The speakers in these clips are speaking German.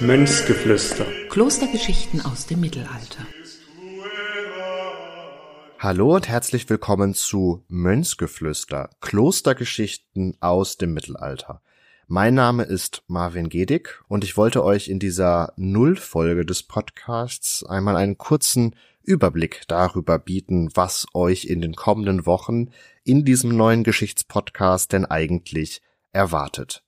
Mönchsgeflüster. Klostergeschichten aus dem Mittelalter. Hallo und herzlich willkommen zu Mönchsgeflüster, Klostergeschichten aus dem Mittelalter. Mein Name ist Marvin Gedig und ich wollte euch in dieser Nullfolge des Podcasts einmal einen kurzen Überblick darüber bieten, was euch in den kommenden Wochen in diesem neuen Geschichtspodcast denn eigentlich erwartet.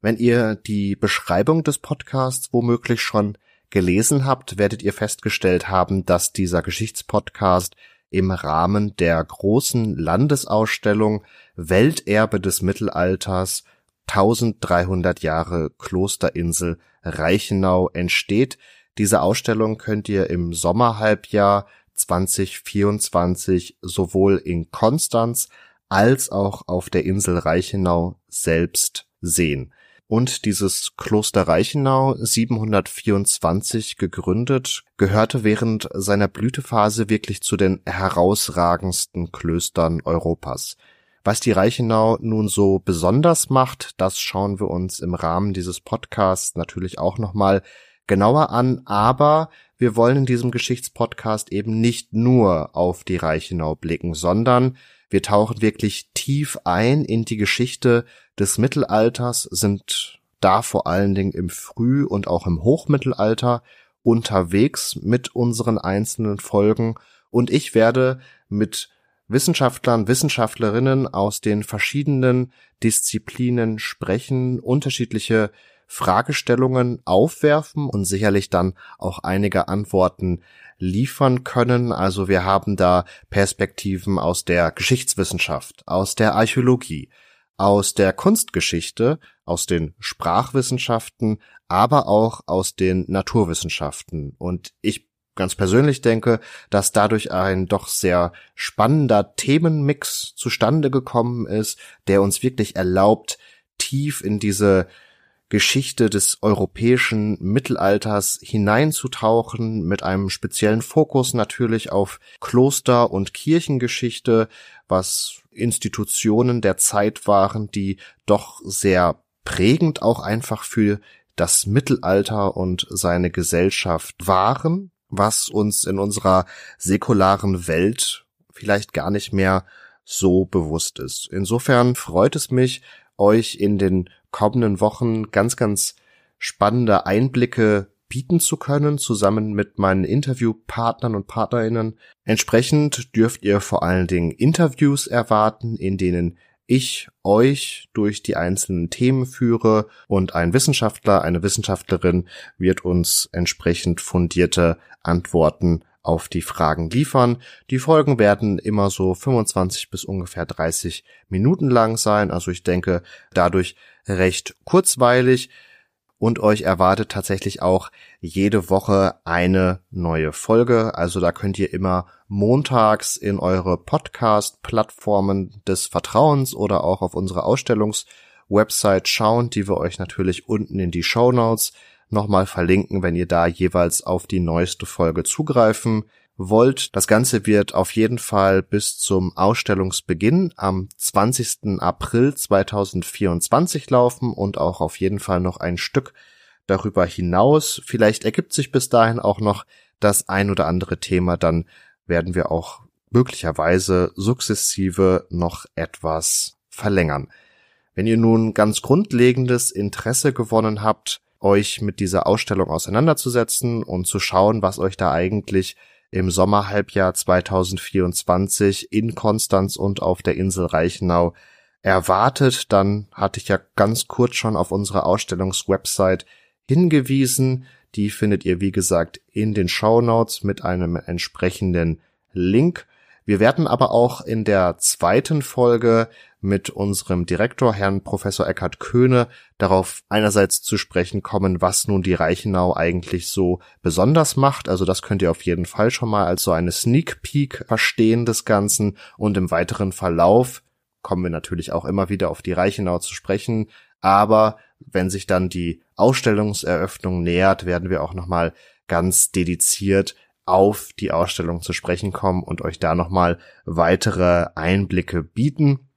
Wenn ihr die Beschreibung des Podcasts womöglich schon gelesen habt, werdet ihr festgestellt haben, dass dieser Geschichtspodcast im Rahmen der großen Landesausstellung Welterbe des Mittelalters 1300 Jahre Klosterinsel Reichenau entsteht. Diese Ausstellung könnt ihr im Sommerhalbjahr 2024 sowohl in Konstanz als auch auf der Insel Reichenau selbst sehen und dieses Kloster Reichenau 724 gegründet, gehörte während seiner Blütephase wirklich zu den herausragendsten Klöstern Europas. Was die Reichenau nun so besonders macht, das schauen wir uns im Rahmen dieses Podcasts natürlich auch nochmal genauer an, aber wir wollen in diesem Geschichtspodcast eben nicht nur auf die Reichenau blicken, sondern wir tauchen wirklich tief ein in die Geschichte des Mittelalters, sind da vor allen Dingen im Früh- und auch im Hochmittelalter unterwegs mit unseren einzelnen Folgen. Und ich werde mit Wissenschaftlern, Wissenschaftlerinnen aus den verschiedenen Disziplinen sprechen, unterschiedliche Fragestellungen aufwerfen und sicherlich dann auch einige Antworten liefern können. Also wir haben da Perspektiven aus der Geschichtswissenschaft, aus der Archäologie, aus der Kunstgeschichte, aus den Sprachwissenschaften, aber auch aus den Naturwissenschaften. Und ich ganz persönlich denke, dass dadurch ein doch sehr spannender Themenmix zustande gekommen ist, der uns wirklich erlaubt, tief in diese Geschichte des europäischen Mittelalters hineinzutauchen, mit einem speziellen Fokus natürlich auf Kloster- und Kirchengeschichte, was Institutionen der Zeit waren, die doch sehr prägend auch einfach für das Mittelalter und seine Gesellschaft waren, was uns in unserer säkularen Welt vielleicht gar nicht mehr so bewusst ist. Insofern freut es mich, euch in den kommenden Wochen ganz, ganz spannende Einblicke bieten zu können, zusammen mit meinen Interviewpartnern und Partnerinnen. Entsprechend dürft ihr vor allen Dingen Interviews erwarten, in denen ich euch durch die einzelnen Themen führe und ein Wissenschaftler, eine Wissenschaftlerin wird uns entsprechend fundierte Antworten auf die Fragen liefern. Die Folgen werden immer so 25 bis ungefähr 30 Minuten lang sein. Also ich denke dadurch recht kurzweilig und euch erwartet tatsächlich auch jede Woche eine neue Folge. Also da könnt ihr immer montags in eure Podcast-Plattformen des Vertrauens oder auch auf unsere Ausstellungswebsite schauen, die wir euch natürlich unten in die Show Notes nochmal verlinken, wenn ihr da jeweils auf die neueste Folge zugreifen wollt. Das Ganze wird auf jeden Fall bis zum Ausstellungsbeginn am 20. April 2024 laufen und auch auf jeden Fall noch ein Stück darüber hinaus. Vielleicht ergibt sich bis dahin auch noch das ein oder andere Thema, dann werden wir auch möglicherweise sukzessive noch etwas verlängern. Wenn ihr nun ganz grundlegendes Interesse gewonnen habt, euch mit dieser Ausstellung auseinanderzusetzen und zu schauen, was euch da eigentlich im Sommerhalbjahr 2024 in Konstanz und auf der Insel Reichenau erwartet, dann hatte ich ja ganz kurz schon auf unserer Ausstellungswebsite hingewiesen. Die findet ihr, wie gesagt, in den Show mit einem entsprechenden Link. Wir werden aber auch in der zweiten Folge mit unserem Direktor, Herrn Professor Eckhard Köhne, darauf einerseits zu sprechen kommen, was nun die Reichenau eigentlich so besonders macht. Also das könnt ihr auf jeden Fall schon mal als so eine Sneak Peek verstehen des Ganzen. Und im weiteren Verlauf kommen wir natürlich auch immer wieder auf die Reichenau zu sprechen. Aber wenn sich dann die Ausstellungseröffnung nähert, werden wir auch nochmal ganz dediziert auf die Ausstellung zu sprechen kommen und euch da nochmal weitere Einblicke bieten.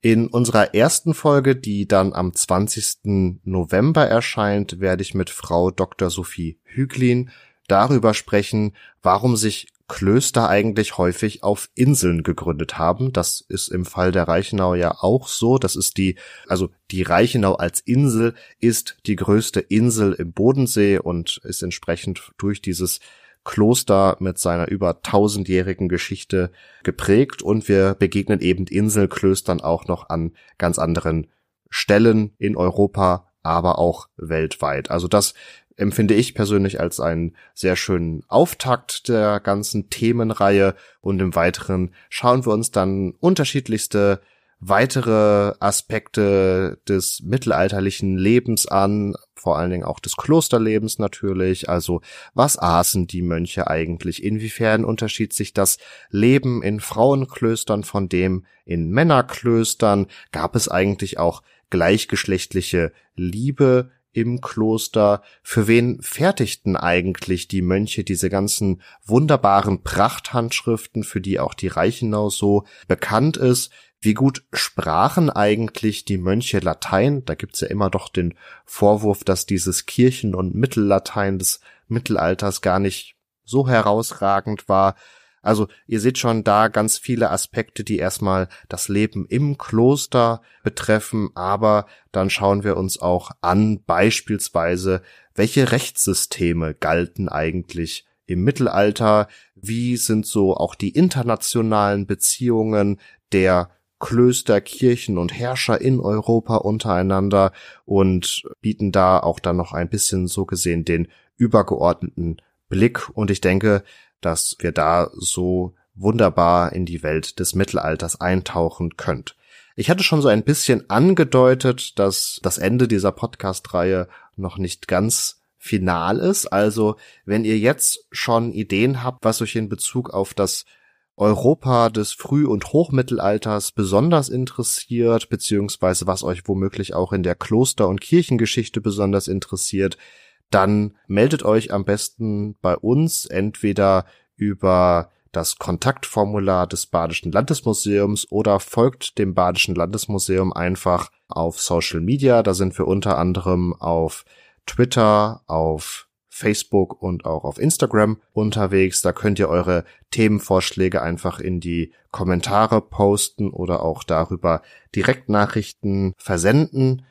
In unserer ersten Folge, die dann am 20. November erscheint, werde ich mit Frau Dr. Sophie Hüglin darüber sprechen, warum sich Klöster eigentlich häufig auf Inseln gegründet haben. Das ist im Fall der Reichenau ja auch so. Das ist die, also die Reichenau als Insel ist die größte Insel im Bodensee und ist entsprechend durch dieses Kloster mit seiner über tausendjährigen Geschichte geprägt und wir begegnen eben Inselklöstern auch noch an ganz anderen Stellen in Europa, aber auch weltweit. Also das empfinde ich persönlich als einen sehr schönen Auftakt der ganzen Themenreihe und im Weiteren schauen wir uns dann unterschiedlichste weitere Aspekte des mittelalterlichen Lebens an, vor allen Dingen auch des Klosterlebens natürlich. Also was aßen die Mönche eigentlich? Inwiefern unterschied sich das Leben in Frauenklöstern von dem in Männerklöstern? Gab es eigentlich auch gleichgeschlechtliche Liebe im Kloster? Für wen fertigten eigentlich die Mönche diese ganzen wunderbaren Prachthandschriften, für die auch die Reichenau so bekannt ist? Wie gut sprachen eigentlich die Mönche Latein? Da gibt's ja immer doch den Vorwurf, dass dieses Kirchen- und Mittellatein des Mittelalters gar nicht so herausragend war. Also ihr seht schon da ganz viele Aspekte, die erstmal das Leben im Kloster betreffen, aber dann schauen wir uns auch an beispielsweise, welche Rechtssysteme galten eigentlich im Mittelalter, wie sind so auch die internationalen Beziehungen der Klöster, Kirchen und Herrscher in Europa untereinander und bieten da auch dann noch ein bisschen so gesehen den übergeordneten Blick. Und ich denke, dass wir da so wunderbar in die Welt des Mittelalters eintauchen könnt. Ich hatte schon so ein bisschen angedeutet, dass das Ende dieser Podcast-Reihe noch nicht ganz final ist. Also, wenn ihr jetzt schon Ideen habt, was euch in Bezug auf das Europa des Früh- und Hochmittelalters besonders interessiert, beziehungsweise was euch womöglich auch in der Kloster- und Kirchengeschichte besonders interessiert, dann meldet euch am besten bei uns entweder über das Kontaktformular des Badischen Landesmuseums oder folgt dem Badischen Landesmuseum einfach auf Social Media. Da sind wir unter anderem auf Twitter, auf Facebook und auch auf Instagram unterwegs. Da könnt ihr eure Themenvorschläge einfach in die Kommentare posten oder auch darüber Direktnachrichten versenden.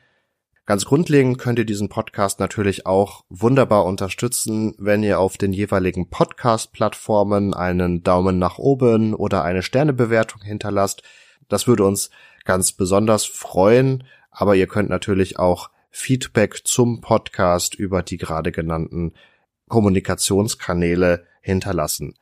Ganz grundlegend könnt ihr diesen Podcast natürlich auch wunderbar unterstützen, wenn ihr auf den jeweiligen Podcast-Plattformen einen Daumen nach oben oder eine Sternebewertung hinterlasst. Das würde uns ganz besonders freuen, aber ihr könnt natürlich auch Feedback zum Podcast über die gerade genannten Kommunikationskanäle hinterlassen.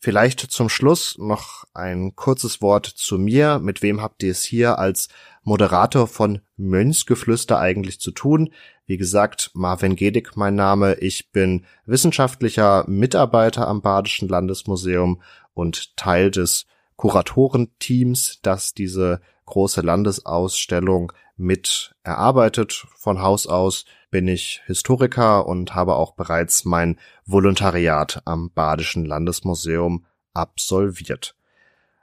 Vielleicht zum Schluss noch ein kurzes Wort zu mir. Mit wem habt ihr es hier als Moderator von Mönchsgeflüster eigentlich zu tun? Wie gesagt, Marvin Gedig mein Name. Ich bin wissenschaftlicher Mitarbeiter am Badischen Landesmuseum und Teil des Kuratorenteams, das diese große Landesausstellung mit erarbeitet. Von Haus aus bin ich Historiker und habe auch bereits mein Volontariat am Badischen Landesmuseum absolviert.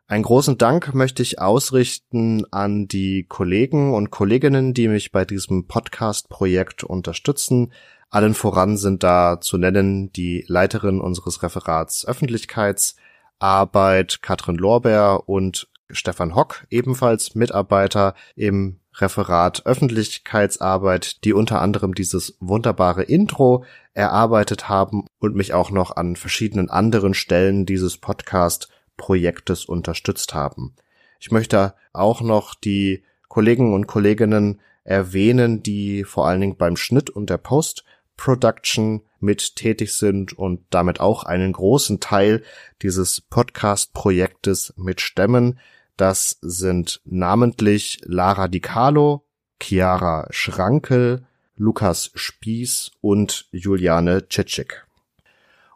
Einen großen Dank möchte ich ausrichten an die Kollegen und Kolleginnen, die mich bei diesem Podcast-Projekt unterstützen. Allen voran sind da zu nennen die Leiterin unseres Referats Öffentlichkeitsarbeit, Katrin Lorbeer und Stefan Hock, ebenfalls Mitarbeiter im Referat Öffentlichkeitsarbeit, die unter anderem dieses wunderbare Intro erarbeitet haben und mich auch noch an verschiedenen anderen Stellen dieses Podcast-Projektes unterstützt haben. Ich möchte auch noch die Kollegen und Kolleginnen erwähnen, die vor allen Dingen beim Schnitt und der Post-Production mit tätig sind und damit auch einen großen Teil dieses Podcast-Projektes mitstemmen. Das sind namentlich Lara Di Carlo, Chiara Schrankel, Lukas Spieß und Juliane Tschitschik.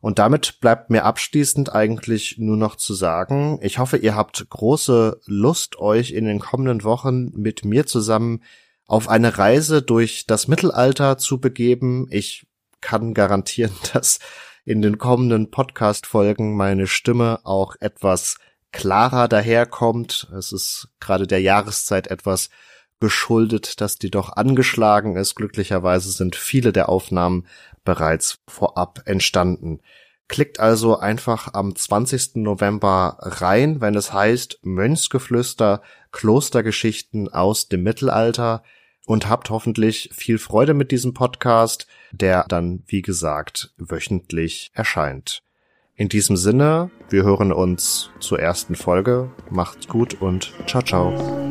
Und damit bleibt mir abschließend eigentlich nur noch zu sagen, ich hoffe, ihr habt große Lust, euch in den kommenden Wochen mit mir zusammen auf eine Reise durch das Mittelalter zu begeben. Ich kann garantieren, dass in den kommenden Podcast-Folgen meine Stimme auch etwas klarer daherkommt. Es ist gerade der Jahreszeit etwas geschuldet, dass die doch angeschlagen ist. Glücklicherweise sind viele der Aufnahmen bereits vorab entstanden. Klickt also einfach am 20. November rein, wenn es heißt Mönchsgeflüster, Klostergeschichten aus dem Mittelalter und habt hoffentlich viel Freude mit diesem Podcast, der dann, wie gesagt, wöchentlich erscheint. In diesem Sinne, wir hören uns zur ersten Folge. Macht's gut und ciao, ciao.